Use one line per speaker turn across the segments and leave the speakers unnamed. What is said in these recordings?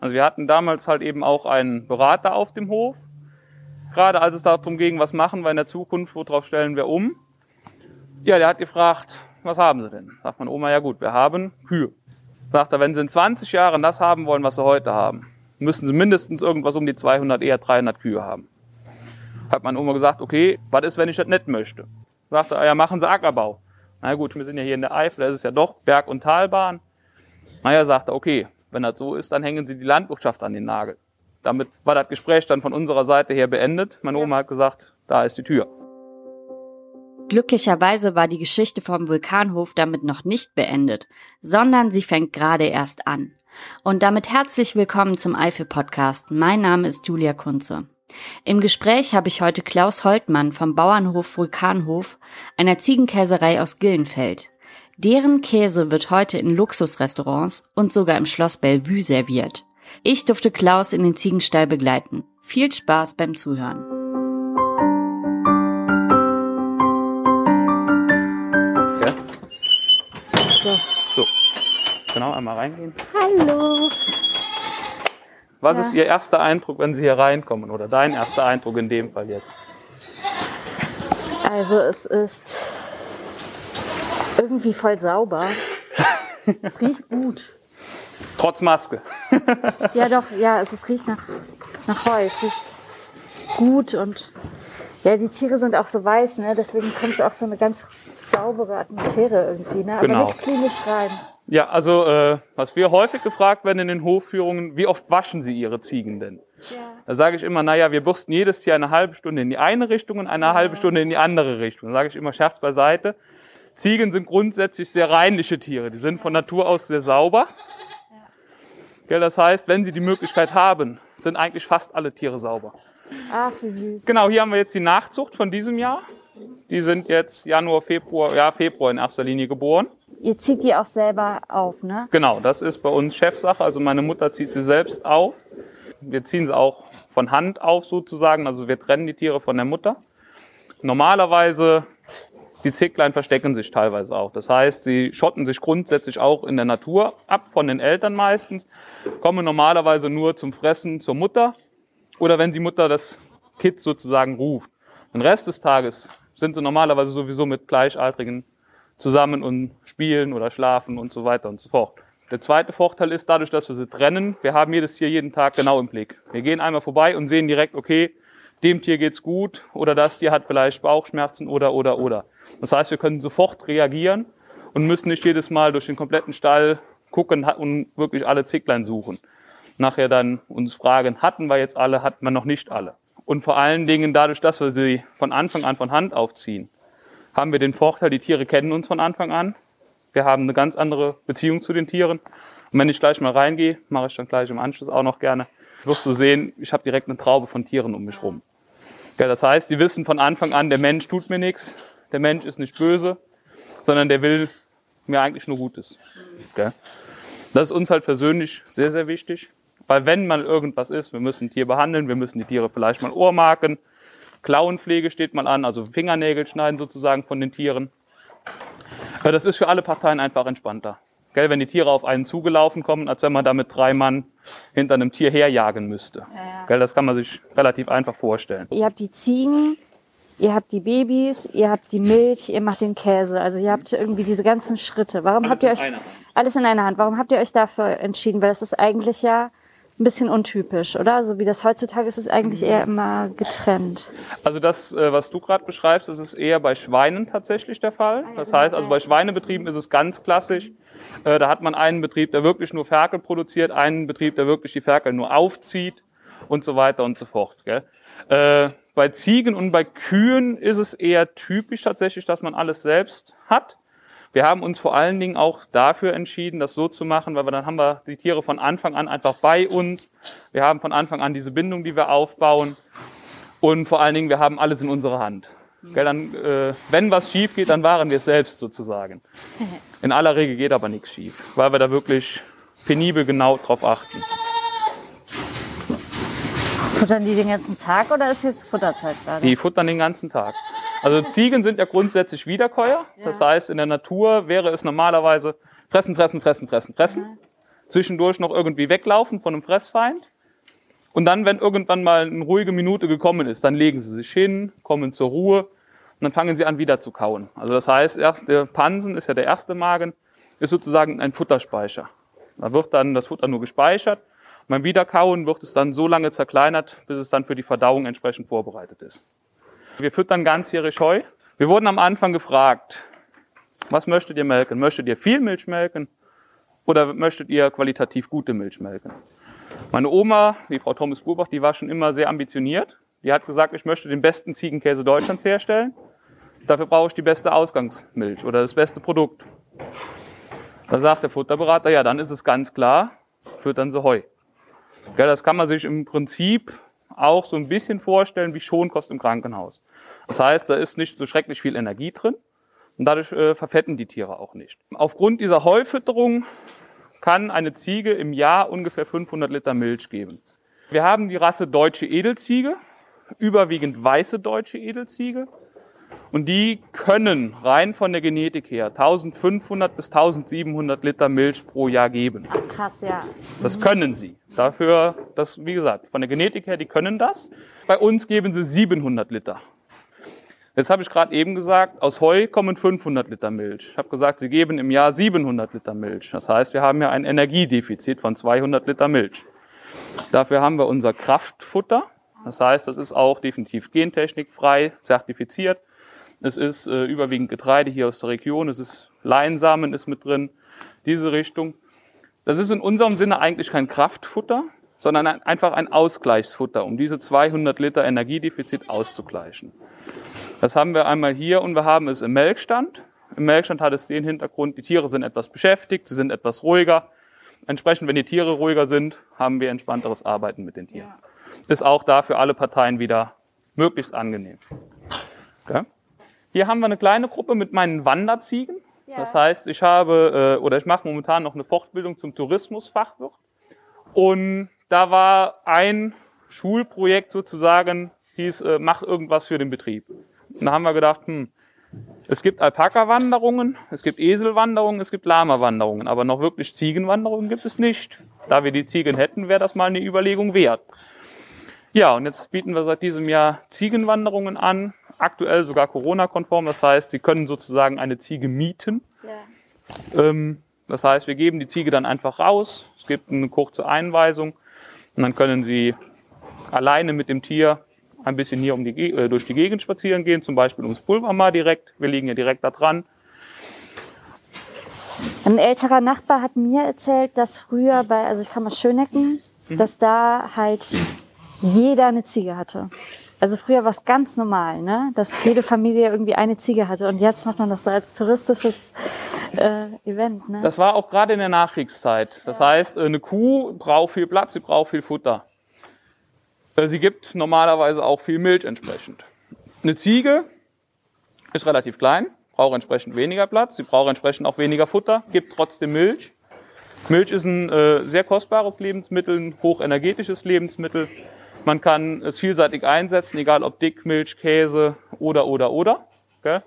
Also wir hatten damals halt eben auch einen Berater auf dem Hof. Gerade als es darum ging, was machen wir in der Zukunft, worauf stellen wir um. Ja, der hat gefragt, was haben Sie denn? Sagt meine Oma, ja gut, wir haben Kühe. Sagt er, wenn Sie in 20 Jahren das haben wollen, was Sie heute haben, müssen Sie mindestens irgendwas um die 200, eher 300 Kühe haben. Hat meine Oma gesagt, okay, was ist, wenn ich das nicht möchte? Sagt er, ja, machen Sie Ackerbau. Na gut, wir sind ja hier in der Eifel, das ist ja doch Berg- und Talbahn. Naja, sagt er, okay, wenn das so ist, dann hängen Sie die Landwirtschaft an den Nagel. Damit war das Gespräch dann von unserer Seite her beendet. Meine Oma hat gesagt, da ist die Tür.
Glücklicherweise war die Geschichte vom Vulkanhof damit noch nicht beendet, sondern sie fängt gerade erst an. Und damit herzlich willkommen zum Eifel-Podcast. Mein Name ist Julia Kunze. Im Gespräch habe ich heute Klaus Holtmann vom Bauernhof Vulkanhof, einer Ziegenkäserei aus Gillenfeld. Deren Käse wird heute in Luxusrestaurants und sogar im Schloss Bellevue serviert. Ich durfte Klaus in den Ziegenstall begleiten. Viel Spaß beim Zuhören.
Ja?
So.
So, genau, einmal reingehen.
Hallo.
Was
Ja.
ist Ihr erster Eindruck, wenn Sie hier reinkommen? Oder dein erster Eindruck in dem Fall jetzt?
Also es ist irgendwie voll sauber. Es riecht gut.
Trotz Maske.
Ja doch, ja, es, es riecht nach, nach Heu. Es riecht gut und ja, die Tiere sind auch so weiß, ne? Deswegen kommt es auch so eine ganz saubere Atmosphäre irgendwie, ne? Aber
Genau.
nicht klinisch rein.
Ja, also äh, was wir häufig gefragt werden in den Hofführungen, wie oft waschen Sie Ihre Ziegen denn?
Ja.
Da sage ich immer, naja, wir bürsten jedes Tier eine halbe Stunde in die eine Richtung und eine halbe Stunde in die andere Richtung. Da sage ich immer Scherz beiseite. Ziegen sind grundsätzlich sehr reinliche Tiere. Die sind von Natur aus sehr sauber. Gell, das heißt, wenn sie die Möglichkeit haben, sind eigentlich fast alle Tiere sauber.
Ach, wie süß.
Genau, hier haben wir jetzt die Nachzucht von diesem Jahr. Die sind jetzt Januar, Februar, ja, Februar in erster Linie geboren.
Ihr zieht die auch selber auf, ne?
Genau, das ist bei uns Chefsache. Also meine Mutter zieht sie selbst auf. Wir ziehen sie auch von Hand auf sozusagen. Also wir trennen die Tiere von der Mutter. Normalerweise, die Zicklein verstecken sich teilweise auch. Das heißt, sie schotten sich grundsätzlich auch in der Natur ab, von den Eltern meistens, kommen normalerweise nur zum Fressen zur Mutter oder wenn die Mutter das Kind sozusagen ruft. Den Rest des Tages sind sie normalerweise sowieso mit Gleichaltrigen zusammen und spielen oder schlafen und so weiter und so fort. Der zweite Vorteil ist dadurch, dass wir sie trennen, wir haben jedes Tier jeden Tag genau im Blick. Wir gehen einmal vorbei und sehen direkt, okay, dem Tier geht's gut oder das Tier hat vielleicht Bauchschmerzen oder oder oder. Das heißt, wir können sofort reagieren und müssen nicht jedes Mal durch den kompletten Stall gucken und wirklich alle Zicklein suchen. Nachher dann uns fragen, hatten wir jetzt alle, hatten wir noch nicht alle. Und vor allen Dingen dadurch, dass wir sie von Anfang an von Hand aufziehen, haben wir den Vorteil, die Tiere kennen uns von Anfang an. Wir haben eine ganz andere Beziehung zu den Tieren. Und wenn ich gleich mal reingehe, mache ich dann gleich im Anschluss auch noch gerne, wirst du sehen, ich habe direkt eine Traube von Tieren um mich rum. Ja, das heißt, die wissen von Anfang an, der Mensch tut mir nichts, der Mensch ist nicht böse, sondern der will mir eigentlich nur Gutes. Gell? Das ist uns halt persönlich sehr, sehr wichtig, weil wenn mal irgendwas ist, wir müssen ein Tier behandeln, wir müssen die Tiere vielleicht mal Ohrmarken, Klauenpflege steht mal an, also Fingernägel schneiden sozusagen von den Tieren. Ja, Das ist für alle Parteien einfach entspannter. Gell, wenn die Tiere auf einen zugelaufen kommen, als wenn man da mit drei Mann hinter einem Tier herjagen müsste. Gell, das kann man sich relativ einfach vorstellen.
Ihr habt die Ziegen, ihr habt die Babys, ihr habt die Milch, ihr macht den Käse. Also ihr habt irgendwie diese ganzen Schritte. Warum habt ihr euch alles in einer Hand? Warum habt ihr euch dafür entschieden? Weil das ist eigentlich ja ein bisschen untypisch, oder? So wie das heutzutage ist, ist es eigentlich eher immer getrennt.
Also das, äh, was du gerade beschreibst, das ist eher bei Schweinen tatsächlich der Fall. Das heißt, also bei Schweinebetrieben ist es ganz klassisch. Äh, Da hat man einen Betrieb, der wirklich nur Ferkel produziert, einen Betrieb, der wirklich die Ferkel nur aufzieht und so weiter und so fort. Gell? Bei Ziegen und bei Kühen ist es eher typisch tatsächlich, dass man alles selbst hat. Wir haben uns vor allen Dingen auch dafür entschieden, das so zu machen, weil wir dann haben wir die Tiere von Anfang an einfach bei uns. Wir haben von Anfang an diese Bindung, die wir aufbauen. Und vor allen Dingen, wir haben alles in unserer Hand. Gell, dann, äh, wenn was schief geht, dann waren wir es selbst sozusagen. In aller Regel geht aber nichts schief, weil wir da wirklich penibel genau drauf achten.
Futtern die den ganzen Tag oder ist jetzt Futterzeit gerade?
Die futtern den ganzen Tag. Also Ziegen sind ja grundsätzlich Wiederkäuer. Das heißt, in der Natur wäre es normalerweise fressen, fressen, fressen, fressen, fressen. zwischendurch noch irgendwie weglaufen von einem Fressfeind. Und dann, wenn irgendwann mal eine ruhige Minute gekommen ist, dann legen sie sich hin, kommen zur Ruhe und dann fangen sie an wieder zu kauen. Also das heißt, der Pansen ist ja der erste Magen, ist sozusagen ein Futterspeicher. Da wird dann das Futter nur gespeichert. Beim Wiederkauen wird es dann so lange zerkleinert, bis es dann für die Verdauung entsprechend vorbereitet ist. Wir füttern ganzjährig Heu. Wir wurden am Anfang gefragt, was möchtet ihr melken? Möchtet ihr viel Milch melken oder möchtet ihr qualitativ gute Milch melken? Meine Oma, die Frau Thomas Burbach, die war schon immer sehr ambitioniert. Die hat gesagt, ich möchte den besten Ziegenkäse Deutschlands herstellen. Dafür brauche ich die beste Ausgangsmilch oder das beste Produkt. Da sagt der Futterberater, ja, dann ist es ganz klar, füttern Sie Heu. Ja, das kann man sich im Prinzip auch so ein bisschen vorstellen wie Schonkost im Krankenhaus. Das heißt, da ist nicht so schrecklich viel Energie drin und dadurch äh, verfetten die Tiere auch nicht. Aufgrund dieser Heufütterung kann eine Ziege im Jahr ungefähr 500 Liter Milch geben. Wir haben die Rasse deutsche Edelziege, überwiegend weiße deutsche Edelziege. Und die können rein von der Genetik her 1500 bis 1700 Liter Milch pro Jahr geben.
Ach krass, ja.
Das können sie. Dafür, das, wie gesagt, von der Genetik her, die können das. Bei uns geben sie 700 Liter. Jetzt habe ich gerade eben gesagt, aus Heu kommen 500 Liter Milch. Ich habe gesagt, sie geben im Jahr 700 Liter Milch. Das heißt, wir haben ja ein Energiedefizit von 200 Liter Milch. Dafür haben wir unser Kraftfutter. Das heißt, das ist auch definitiv gentechnikfrei, zertifiziert. Es ist äh, überwiegend Getreide hier aus der Region. Es ist Leinsamen ist mit drin. Diese Richtung. Das ist in unserem Sinne eigentlich kein Kraftfutter, sondern ein, einfach ein Ausgleichsfutter, um diese 200 Liter Energiedefizit auszugleichen. Das haben wir einmal hier und wir haben es im Melkstand. Im Melkstand hat es den Hintergrund, die Tiere sind etwas beschäftigt, sie sind etwas ruhiger. Entsprechend, wenn die Tiere ruhiger sind, haben wir entspannteres Arbeiten mit den Tieren. Ist auch da für alle Parteien wieder möglichst angenehm. Okay. Hier haben wir eine kleine Gruppe mit meinen Wanderziegen. Ja. Das heißt, ich habe äh, oder ich mache momentan noch eine Fortbildung zum Tourismusfachwirt. Und da war ein Schulprojekt sozusagen, hieß, äh, mach irgendwas für den Betrieb. Und da haben wir gedacht, hm, es gibt Alpaka-Wanderungen, es gibt Eselwanderungen, es gibt Lama-Wanderungen, aber noch wirklich Ziegenwanderungen gibt es nicht. Da wir die Ziegen hätten, wäre das mal eine Überlegung wert. Ja, und jetzt bieten wir seit diesem Jahr Ziegenwanderungen an aktuell sogar Corona-konform. Das heißt, Sie können sozusagen eine Ziege mieten. Ja. Ähm, das heißt, wir geben die Ziege dann einfach raus. Es gibt eine kurze Einweisung und dann können Sie alleine mit dem Tier ein bisschen hier um die, äh, durch die Gegend spazieren gehen, zum Beispiel ums Pulvermar direkt. Wir liegen ja direkt da dran.
Ein älterer Nachbar hat mir erzählt, dass früher bei, also ich kam aus Schönecken, mhm. dass da halt jeder eine Ziege hatte. Also früher war es ganz normal, ne? dass jede Familie irgendwie eine Ziege hatte. Und jetzt macht man das so als touristisches äh, Event. Ne?
Das war auch gerade in der Nachkriegszeit. Das ja. heißt, eine Kuh braucht viel Platz, sie braucht viel Futter. Äh, sie gibt normalerweise auch viel Milch entsprechend. Eine Ziege ist relativ klein, braucht entsprechend weniger Platz, sie braucht entsprechend auch weniger Futter, gibt trotzdem Milch. Milch ist ein äh, sehr kostbares Lebensmittel, ein hochenergetisches Lebensmittel. Man kann es vielseitig einsetzen, egal ob Dick, Milch, Käse oder, oder, oder. Okay?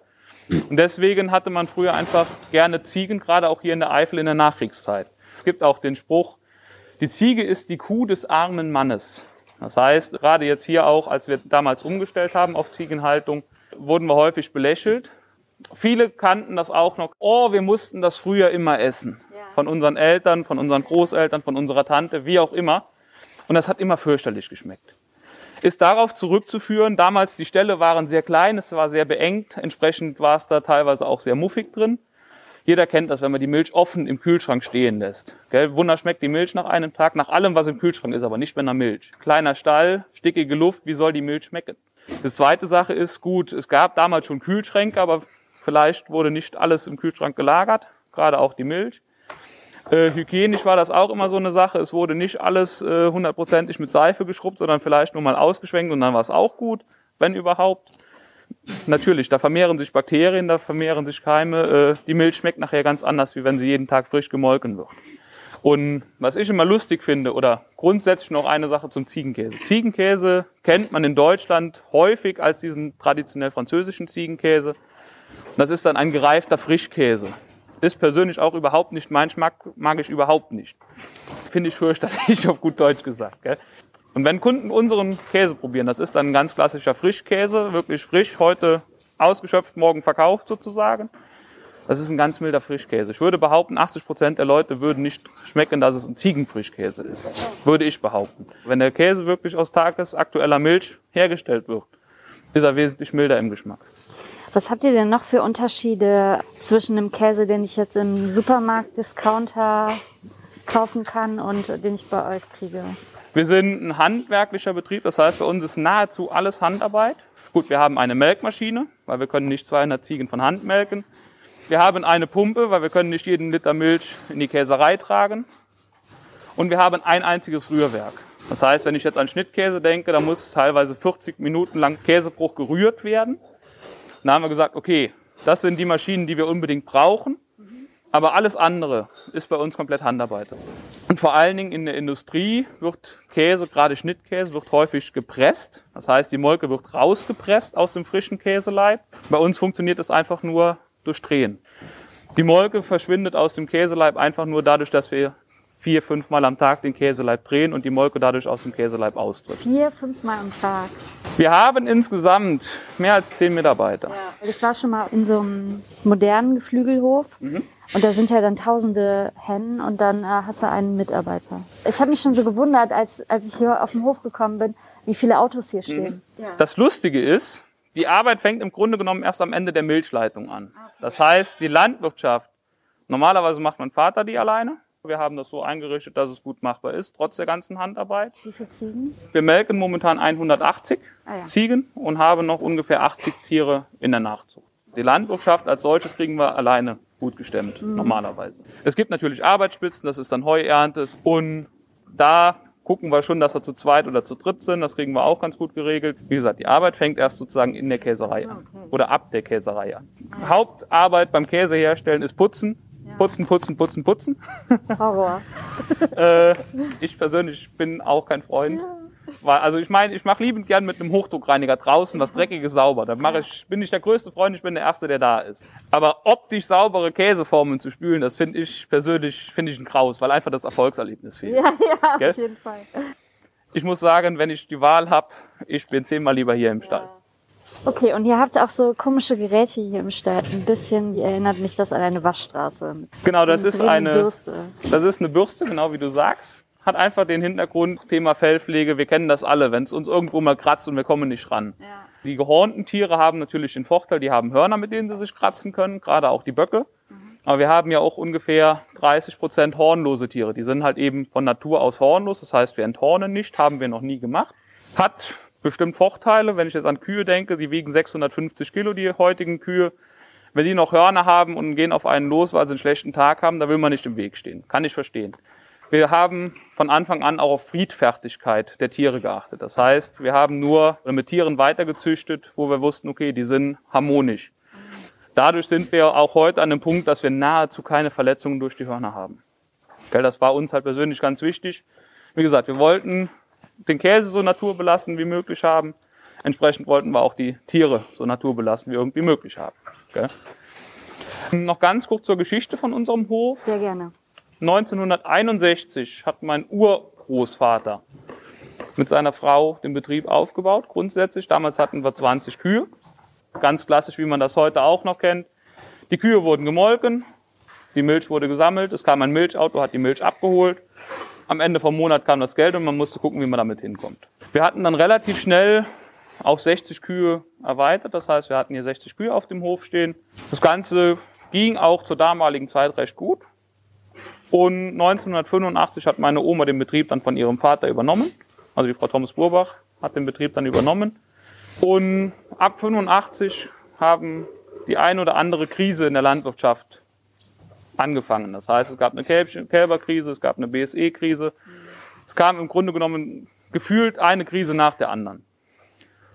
Und deswegen hatte man früher einfach gerne Ziegen, gerade auch hier in der Eifel in der Nachkriegszeit. Es gibt auch den Spruch, die Ziege ist die Kuh des armen Mannes. Das heißt, gerade jetzt hier auch, als wir damals umgestellt haben auf Ziegenhaltung, wurden wir häufig belächelt. Viele kannten das auch noch. Oh, wir mussten das früher immer essen. Von unseren Eltern, von unseren Großeltern, von unserer Tante, wie auch immer. Und das hat immer fürchterlich geschmeckt. Ist darauf zurückzuführen, damals die Ställe waren sehr klein, es war sehr beengt, entsprechend war es da teilweise auch sehr muffig drin. Jeder kennt das, wenn man die Milch offen im Kühlschrank stehen lässt. Gell? Wunder schmeckt die Milch nach einem Tag, nach allem, was im Kühlschrank ist, aber nicht mehr nach Milch. Kleiner Stall, stickige Luft, wie soll die Milch schmecken? Die zweite Sache ist, gut, es gab damals schon Kühlschränke, aber vielleicht wurde nicht alles im Kühlschrank gelagert, gerade auch die Milch. Äh, hygienisch war das auch immer so eine Sache. Es wurde nicht alles äh, hundertprozentig mit Seife geschrubbt, sondern vielleicht nur mal ausgeschwenkt und dann war es auch gut, wenn überhaupt. Natürlich, da vermehren sich Bakterien, da vermehren sich Keime. Äh, die Milch schmeckt nachher ganz anders, wie wenn sie jeden Tag frisch gemolken wird. Und was ich immer lustig finde, oder grundsätzlich noch eine Sache zum Ziegenkäse. Ziegenkäse kennt man in Deutschland häufig als diesen traditionell französischen Ziegenkäse. Das ist dann ein gereifter Frischkäse. Ist persönlich auch überhaupt nicht mein Geschmack, mag ich überhaupt nicht. Finde ich fürchterlich, auf gut Deutsch gesagt. Gell? Und wenn Kunden unseren Käse probieren, das ist dann ein ganz klassischer Frischkäse, wirklich frisch, heute ausgeschöpft, morgen verkauft sozusagen. Das ist ein ganz milder Frischkäse. Ich würde behaupten, 80 Prozent der Leute würden nicht schmecken, dass es ein Ziegenfrischkäse ist. Würde ich behaupten. Wenn der Käse wirklich aus tagesaktueller Milch hergestellt wird, ist er wesentlich milder im Geschmack.
Was habt ihr denn noch für Unterschiede zwischen dem Käse, den ich jetzt im Supermarkt Discounter kaufen kann und den ich bei euch kriege?
Wir sind ein handwerklicher Betrieb, das heißt, bei uns ist nahezu alles Handarbeit. Gut, wir haben eine Melkmaschine, weil wir können nicht 200 Ziegen von Hand melken. Wir haben eine Pumpe, weil wir können nicht jeden Liter Milch in die Käserei tragen. Und wir haben ein einziges Rührwerk. Das heißt, wenn ich jetzt an Schnittkäse denke, da muss teilweise 40 Minuten lang Käsebruch gerührt werden. Dann haben wir gesagt, okay, das sind die Maschinen, die wir unbedingt brauchen. Aber alles andere ist bei uns komplett Handarbeit. Und vor allen Dingen in der Industrie wird Käse, gerade Schnittkäse, wird häufig gepresst. Das heißt, die Molke wird rausgepresst aus dem frischen Käseleib. Bei uns funktioniert es einfach nur durch Drehen. Die Molke verschwindet aus dem Käseleib einfach nur dadurch, dass wir vier, fünf Mal am Tag den Käseleib drehen und die Molke dadurch aus dem Käseleib austritt.
Vier, fünf Mal am Tag.
Wir haben insgesamt mehr als zehn Mitarbeiter.
Ja. Ich war schon mal in so einem modernen Geflügelhof. Mhm. Und da sind ja dann tausende Hennen und dann äh, hast du einen Mitarbeiter. Ich habe mich schon so gewundert, als, als ich hier auf den Hof gekommen bin, wie viele Autos hier stehen.
Mhm. Ja. Das Lustige ist, die Arbeit fängt im Grunde genommen erst am Ende der Milchleitung an. Okay. Das heißt, die Landwirtschaft, normalerweise macht mein Vater die alleine. Wir haben das so eingerichtet, dass es gut machbar ist, trotz der ganzen Handarbeit.
Wie viele Ziegen?
Wir melken momentan 180 ah, ja. Ziegen und haben noch ungefähr 80 Tiere in der Nachzucht. Die Landwirtschaft als solches kriegen wir alleine gut gestemmt, mhm. normalerweise. Es gibt natürlich Arbeitsspitzen, das ist dann Heuernte und da gucken wir schon, dass wir zu zweit oder zu dritt sind. Das kriegen wir auch ganz gut geregelt. Wie gesagt, die Arbeit fängt erst sozusagen in der Käserei an oder ab der Käserei an. Hauptarbeit beim Käse herstellen ist Putzen. Putzen, putzen, putzen, putzen.
Horror.
äh, ich persönlich bin auch kein Freund. Weil, also ich meine, ich mache liebend gern mit einem Hochdruckreiniger draußen was Dreckiges sauber. Da mache ich, bin ich der größte Freund, ich bin der Erste, der da ist. Aber optisch saubere Käseformen zu spülen, das finde ich persönlich, finde ich ein Kraus, weil einfach das Erfolgserlebnis fehlt.
Ja, ja, Gell? auf jeden Fall.
Ich muss sagen, wenn ich die Wahl habe, ich bin zehnmal lieber hier im Stall. Ja.
Okay, und ihr habt auch so komische Geräte hier im Stall. Ein bisschen erinnert mich das an eine Waschstraße.
Genau, das ist eine Bürste. Das ist eine Bürste, genau wie du sagst hat einfach den Hintergrund, Thema Fellpflege, wir kennen das alle, wenn es uns irgendwo mal kratzt und wir kommen nicht ran. Ja. Die gehornten Tiere haben natürlich den Vorteil, die haben Hörner, mit denen sie sich kratzen können, gerade auch die Böcke. Mhm. Aber wir haben ja auch ungefähr 30 Prozent hornlose Tiere. Die sind halt eben von Natur aus hornlos, das heißt, wir enthornen nicht, haben wir noch nie gemacht. Hat bestimmt Vorteile, wenn ich jetzt an Kühe denke, die wiegen 650 Kilo, die heutigen Kühe. Wenn die noch Hörner haben und gehen auf einen los, weil sie einen schlechten Tag haben, da will man nicht im Weg stehen. Kann ich verstehen. Wir haben von Anfang an auch auf Friedfertigkeit der Tiere geachtet. Das heißt, wir haben nur mit Tieren weitergezüchtet, wo wir wussten, okay, die sind harmonisch. Dadurch sind wir auch heute an dem Punkt, dass wir nahezu keine Verletzungen durch die Hörner haben. Das war uns halt persönlich ganz wichtig. Wie gesagt, wir wollten den Käse so naturbelassen wie möglich haben. Entsprechend wollten wir auch die Tiere so naturbelassen wie irgendwie möglich haben. Noch ganz kurz zur Geschichte von unserem Hof.
Sehr gerne.
1961 hat mein Urgroßvater mit seiner Frau den Betrieb aufgebaut, grundsätzlich. Damals hatten wir 20 Kühe. Ganz klassisch, wie man das heute auch noch kennt. Die Kühe wurden gemolken, die Milch wurde gesammelt, es kam ein Milchauto, hat die Milch abgeholt. Am Ende vom Monat kam das Geld und man musste gucken, wie man damit hinkommt. Wir hatten dann relativ schnell auf 60 Kühe erweitert. Das heißt, wir hatten hier 60 Kühe auf dem Hof stehen. Das Ganze ging auch zur damaligen Zeit recht gut. Und 1985 hat meine Oma den Betrieb dann von ihrem Vater übernommen. Also die Frau Thomas Burbach hat den Betrieb dann übernommen. Und ab 85 haben die ein oder andere Krise in der Landwirtschaft angefangen. Das heißt, es gab eine Kälberkrise, es gab eine BSE-Krise. Es kam im Grunde genommen gefühlt eine Krise nach der anderen.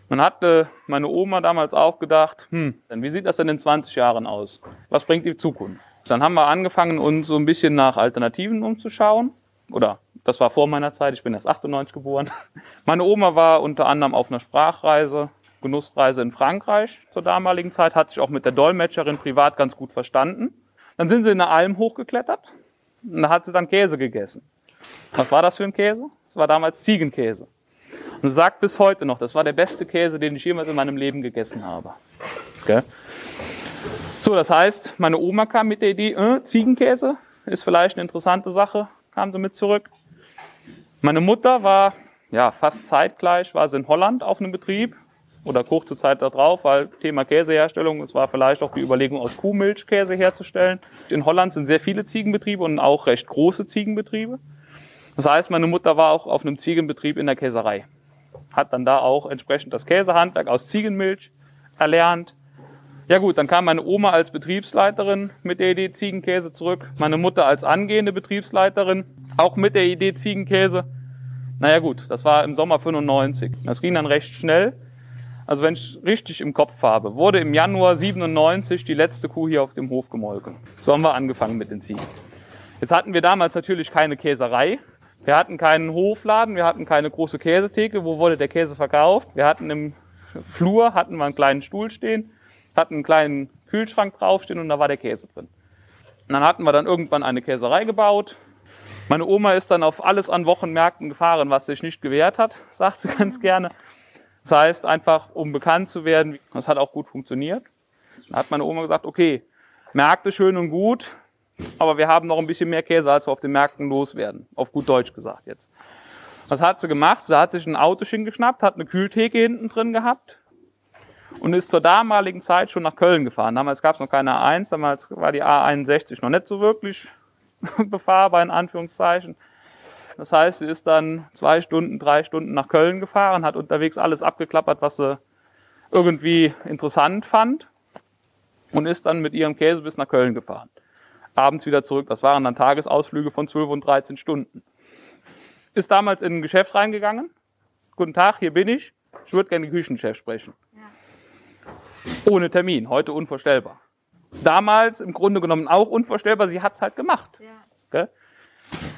Man hatte meine Oma damals auch gedacht, hm, wie sieht das denn in 20 Jahren aus? Was bringt die Zukunft? Dann haben wir angefangen, uns so ein bisschen nach Alternativen umzuschauen. Oder das war vor meiner Zeit, ich bin erst 98 geboren. Meine Oma war unter anderem auf einer Sprachreise, Genussreise in Frankreich zur damaligen Zeit, hat sich auch mit der Dolmetscherin privat ganz gut verstanden. Dann sind sie in eine Alm hochgeklettert und da hat sie dann Käse gegessen. Was war das für ein Käse? Das war damals Ziegenkäse. Und sagt bis heute noch, das war der beste Käse, den ich jemals in meinem Leben gegessen habe. Okay? So, das heißt, meine Oma kam mit der Idee, äh, Ziegenkäse ist vielleicht eine interessante Sache, kam sie mit zurück. Meine Mutter war ja fast zeitgleich, war sie in Holland auf einem Betrieb oder kurze Zeit darauf, weil Thema Käseherstellung, es war vielleicht auch die Überlegung, aus Kuhmilch Käse herzustellen. In Holland sind sehr viele Ziegenbetriebe und auch recht große Ziegenbetriebe. Das heißt, meine Mutter war auch auf einem Ziegenbetrieb in der Käserei. Hat dann da auch entsprechend das Käsehandwerk aus Ziegenmilch erlernt. Ja gut, dann kam meine Oma als Betriebsleiterin mit der Idee Ziegenkäse zurück. Meine Mutter als angehende Betriebsleiterin auch mit der Idee Ziegenkäse. Naja gut, das war im Sommer 95. Das ging dann recht schnell. Also wenn ich richtig im Kopf habe, wurde im Januar 97 die letzte Kuh hier auf dem Hof gemolken. So haben wir angefangen mit den Ziegen. Jetzt hatten wir damals natürlich keine Käserei. Wir hatten keinen Hofladen, wir hatten keine große Käsetheke. Wo wurde der Käse verkauft? Wir hatten im Flur hatten wir einen kleinen Stuhl stehen, hatten einen kleinen Kühlschrank draufstehen und da war der Käse drin. Und dann hatten wir dann irgendwann eine Käserei gebaut. Meine Oma ist dann auf alles an Wochenmärkten gefahren, was sich nicht gewehrt hat, sagt sie ganz gerne. Das heißt einfach, um bekannt zu werden, das hat auch gut funktioniert. Dann hat meine Oma gesagt, okay, Märkte schön und gut, aber wir haben noch ein bisschen mehr Käse, als wir auf den Märkten loswerden. Auf gut Deutsch gesagt jetzt. Was hat sie gemacht? Sie hat sich ein Auto geschnappt, hat eine Kühltheke hinten drin gehabt und ist zur damaligen Zeit schon nach Köln gefahren. Damals gab es noch keine A1, damals war die A61 noch nicht so wirklich befahrbar, in Anführungszeichen. Das heißt, sie ist dann zwei Stunden, drei Stunden nach Köln gefahren, hat unterwegs alles abgeklappert, was sie irgendwie interessant fand und ist dann mit ihrem Käse bis nach Köln gefahren abends wieder zurück. Das waren dann Tagesausflüge von 12 und 13 Stunden. Ist damals in ein Geschäft reingegangen. Guten Tag, hier bin ich. Ich würde gerne den Küchenchef sprechen. Ohne Termin, heute unvorstellbar. Damals im Grunde genommen auch unvorstellbar, sie hat es halt gemacht. Ja.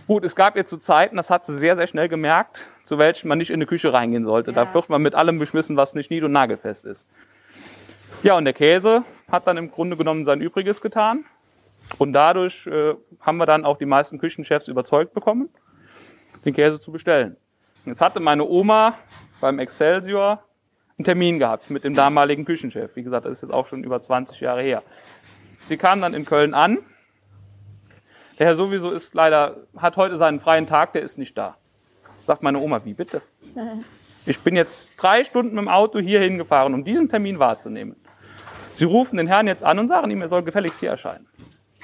Gut, es gab jetzt zu Zeiten, das hat sie sehr, sehr schnell gemerkt, zu welchen man nicht in die Küche reingehen sollte. Ja. Da wird man mit allem beschmissen, was nicht nied- und nagelfest ist. Ja, und der Käse hat dann im Grunde genommen sein Übriges getan. Und dadurch äh, haben wir dann auch die meisten Küchenchefs überzeugt bekommen, den Käse zu bestellen. Jetzt hatte meine Oma beim Excelsior einen Termin gehabt mit dem damaligen Küchenchef. Wie gesagt, das ist jetzt auch schon über 20 Jahre her. Sie kam dann in Köln an. Der Herr sowieso ist leider, hat heute seinen freien Tag, der ist nicht da. Sagt meine Oma, wie bitte? Ich bin jetzt drei Stunden mit dem Auto hier hingefahren, um diesen Termin wahrzunehmen. Sie rufen den Herrn jetzt an und sagen ihm, er soll gefälligst hier erscheinen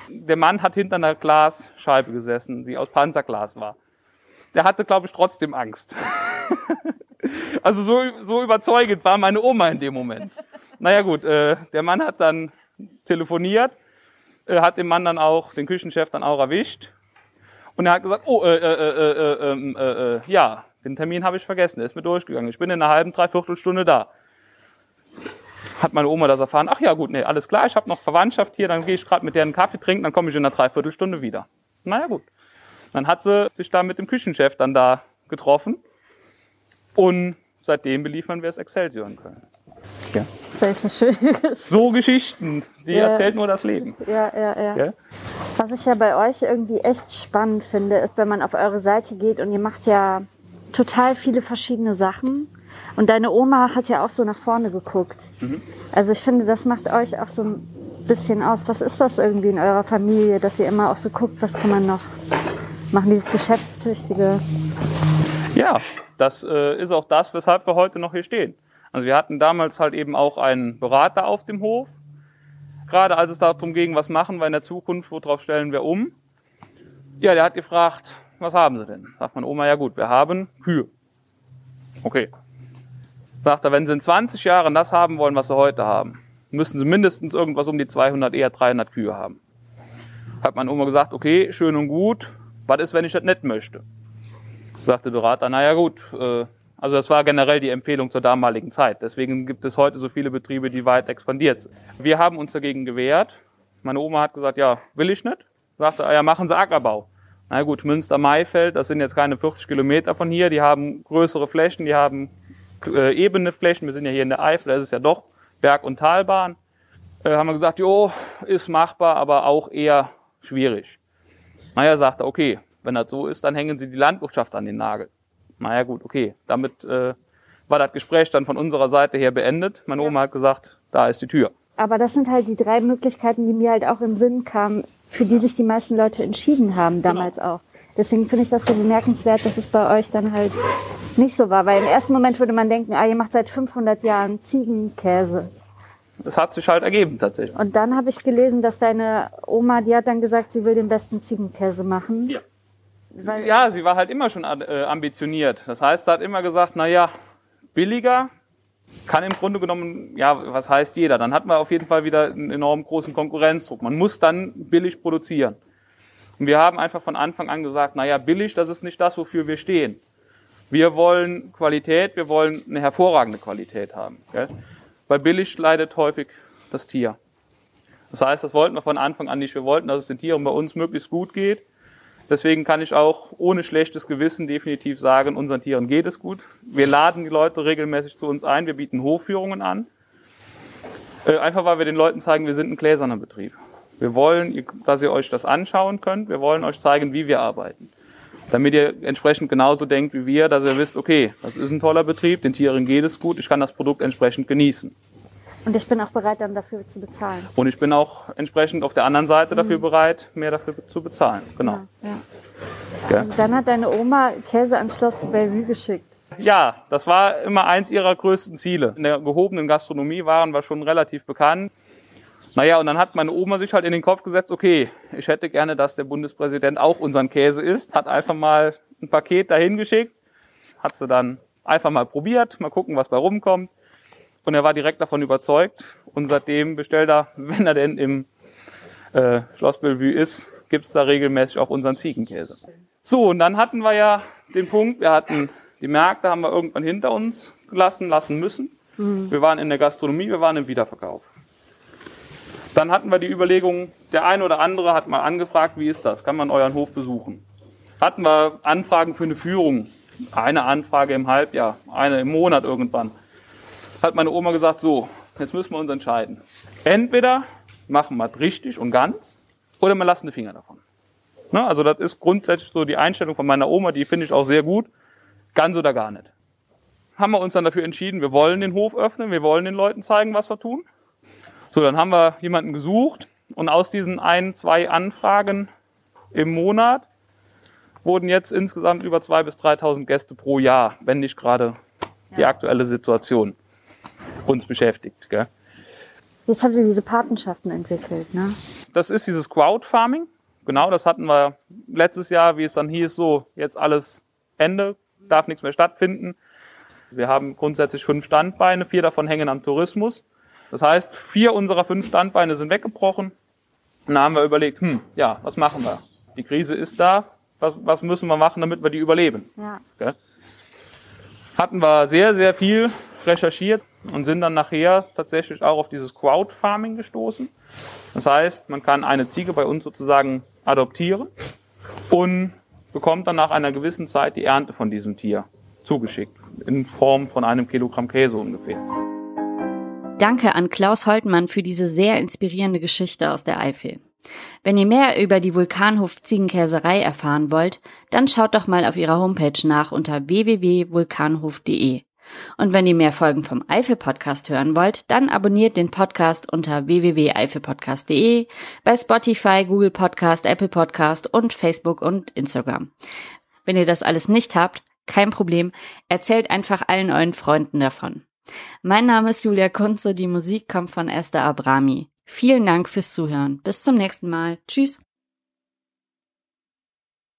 der Mann hat hinter einer Glasscheibe gesessen, die aus Panzerglas war. Der hatte, glaube ich, trotzdem Angst. also so, so überzeugend war meine Oma in dem Moment. Naja gut, äh, der Mann hat dann telefoniert, äh, hat den Mann dann auch, den Küchenchef dann auch erwischt. Und er hat gesagt, oh, äh, äh, äh, äh, äh, äh, ja, den Termin habe ich vergessen, der ist mir durchgegangen. Ich bin in einer halben, dreiviertel Stunde da hat meine Oma das erfahren, ach ja gut, nee, alles klar, ich habe noch Verwandtschaft hier, dann gehe ich gerade mit der einen Kaffee trinken, dann komme ich in einer Dreiviertelstunde wieder. Naja gut. Dann hat sie sich da mit dem Küchenchef dann da getroffen und seitdem beliefern wir es Excelsior in Köln.
Ja. Das ist schön.
So Geschichten, die ja. erzählt nur das Leben.
Ja, ja, ja, ja. Was ich ja bei euch irgendwie echt spannend finde, ist, wenn man auf eure Seite geht und ihr macht ja total viele verschiedene Sachen. Und deine Oma hat ja auch so nach vorne geguckt. Mhm. Also ich finde, das macht euch auch so ein bisschen aus. Was ist das irgendwie in eurer Familie, dass ihr immer auch so guckt, was kann man noch machen, dieses Geschäftstüchtige?
Ja, das äh, ist auch das, weshalb wir heute noch hier stehen. Also wir hatten damals halt eben auch einen Berater auf dem Hof. Gerade als es darum ging, was machen wir in der Zukunft, worauf stellen wir um. Ja, der hat gefragt, was haben Sie denn? Sagt meine Oma, ja gut, wir haben Kühe. Okay, Sagt er, wenn Sie in 20 Jahren das haben wollen, was Sie heute haben, müssen Sie mindestens irgendwas um die 200, eher 300 Kühe haben. Hat meine Oma gesagt, okay, schön und gut, was ist, wenn ich das nicht möchte? Sagte der Berater, naja gut, äh, also das war generell die Empfehlung zur damaligen Zeit. Deswegen gibt es heute so viele Betriebe, die weit expandiert sind. Wir haben uns dagegen gewehrt. Meine Oma hat gesagt, ja, will ich nicht. Sagte, ah ja, machen Sie Ackerbau. Na gut, Münster-Maifeld, das sind jetzt keine 40 Kilometer von hier, die haben größere Flächen, die haben äh, ebene Flächen. Wir sind ja hier in der Eifel, da ist ja doch Berg- und Talbahn. Äh, haben wir gesagt, jo, ist machbar, aber auch eher schwierig. Naja, sagt er, okay, wenn das so ist, dann hängen Sie die Landwirtschaft an den Nagel. Naja, gut, okay. Damit äh, war das Gespräch dann von unserer Seite her beendet. Meine Oma hat gesagt, da ist die Tür.
Aber das sind halt die drei Möglichkeiten, die mir halt auch in den Sinn kamen, für die sich die meisten Leute entschieden haben, genau. damals genau. auch. Deswegen finde ich das so bemerkenswert, dass es bei euch dann halt nicht so war. Weil im ersten Moment würde man denken, ah, ihr macht seit 500 Jahren Ziegenkäse.
Das hat sich halt ergeben tatsächlich.
Und dann habe ich gelesen, dass deine Oma, die hat dann gesagt, sie will den besten Ziegenkäse machen.
Ja. Weil ja, sie war halt immer schon äh, ambitioniert. Das heißt, sie hat immer gesagt, na ja, billiger kann im Grunde genommen, ja, was heißt jeder? Dann hat man auf jeden Fall wieder einen enorm großen Konkurrenzdruck. Man muss dann billig produzieren. Und wir haben einfach von Anfang an gesagt, naja, billig, das ist nicht das, wofür wir stehen. Wir wollen Qualität, wir wollen eine hervorragende Qualität haben. Gell? Weil billig leidet häufig das Tier. Das heißt, das wollten wir von Anfang an nicht. Wir wollten, dass es den Tieren bei uns möglichst gut geht. Deswegen kann ich auch ohne schlechtes Gewissen definitiv sagen, unseren Tieren geht es gut. Wir laden die Leute regelmäßig zu uns ein, wir bieten Hofführungen an. Äh, einfach weil wir den Leuten zeigen, wir sind ein gläserner Betrieb. Wir wollen, dass ihr euch das anschauen könnt. Wir wollen euch zeigen, wie wir arbeiten. Damit ihr entsprechend genauso denkt wie wir, dass ihr wisst, okay, das ist ein toller Betrieb, den Tieren geht es gut, ich kann das Produkt entsprechend genießen.
Und ich bin auch bereit, dann dafür zu bezahlen.
Und ich bin auch entsprechend auf der anderen Seite dafür mhm. bereit, mehr dafür zu bezahlen. Genau. Ja,
ja. Und dann hat deine Oma Käse an Schloss Bellevue geschickt.
Ja, das war immer eins ihrer größten Ziele. In der gehobenen Gastronomie waren wir schon relativ bekannt. Naja, und dann hat meine Oma sich halt in den Kopf gesetzt, okay, ich hätte gerne, dass der Bundespräsident auch unseren Käse isst. Hat einfach mal ein Paket dahin geschickt. Hat sie dann einfach mal probiert, mal gucken, was bei rumkommt. Und er war direkt davon überzeugt. Und seitdem bestellt er, wenn er denn im äh, Schloss Bellevue ist, gibt's da regelmäßig auch unseren Ziegenkäse. So, und dann hatten wir ja den Punkt, wir hatten die Märkte haben wir irgendwann hinter uns gelassen, lassen müssen. Mhm. Wir waren in der Gastronomie, wir waren im Wiederverkauf. Dann hatten wir die Überlegung, der eine oder andere hat mal angefragt, wie ist das? Kann man euren Hof besuchen? Hatten wir Anfragen für eine Führung. Eine Anfrage im Halbjahr, eine im Monat irgendwann hat meine Oma gesagt, so, jetzt müssen wir uns entscheiden. Entweder machen wir es richtig und ganz oder wir lassen die Finger davon. Ne? Also das ist grundsätzlich so die Einstellung von meiner Oma, die finde ich auch sehr gut. Ganz oder gar nicht. Haben wir uns dann dafür entschieden, wir wollen den Hof öffnen, wir wollen den Leuten zeigen, was wir tun. So, dann haben wir jemanden gesucht und aus diesen ein, zwei Anfragen im Monat wurden jetzt insgesamt über 2.000 bis 3.000 Gäste pro Jahr, wenn nicht gerade die aktuelle Situation uns beschäftigt. Gell?
Jetzt habt ihr diese Patenschaften entwickelt, ne?
Das ist dieses Crowdfarming. Genau, das hatten wir letztes Jahr, wie es dann hieß, so jetzt alles Ende, darf nichts mehr stattfinden. Wir haben grundsätzlich fünf Standbeine, vier davon hängen am Tourismus. Das heißt, vier unserer fünf Standbeine sind weggebrochen. Und da haben wir überlegt, hm, ja, was machen wir? Die Krise ist da, was, was müssen wir machen, damit wir die überleben? Ja. Okay? Hatten wir sehr, sehr viel recherchiert und sind dann nachher tatsächlich auch auf dieses Crowdfarming gestoßen. Das heißt, man kann eine Ziege bei uns sozusagen adoptieren und bekommt dann nach einer gewissen Zeit die Ernte von diesem Tier zugeschickt, in Form von einem Kilogramm Käse ungefähr.
Danke an Klaus Holtmann für diese sehr inspirierende Geschichte aus der Eifel. Wenn ihr mehr über die Vulkanhof Ziegenkäserei erfahren wollt, dann schaut doch mal auf ihrer Homepage nach unter www.vulkanhof.de. Und wenn ihr mehr Folgen vom Eifel Podcast hören wollt, dann abonniert den Podcast unter www.eifelpodcast.de, bei Spotify, Google Podcast, Apple Podcast und Facebook und Instagram. Wenn ihr das alles nicht habt, kein Problem, erzählt einfach allen euren Freunden davon. Mein Name ist Julia Kunze, die Musik kommt von Esther Abrami. Vielen Dank fürs Zuhören. Bis zum nächsten Mal. Tschüss.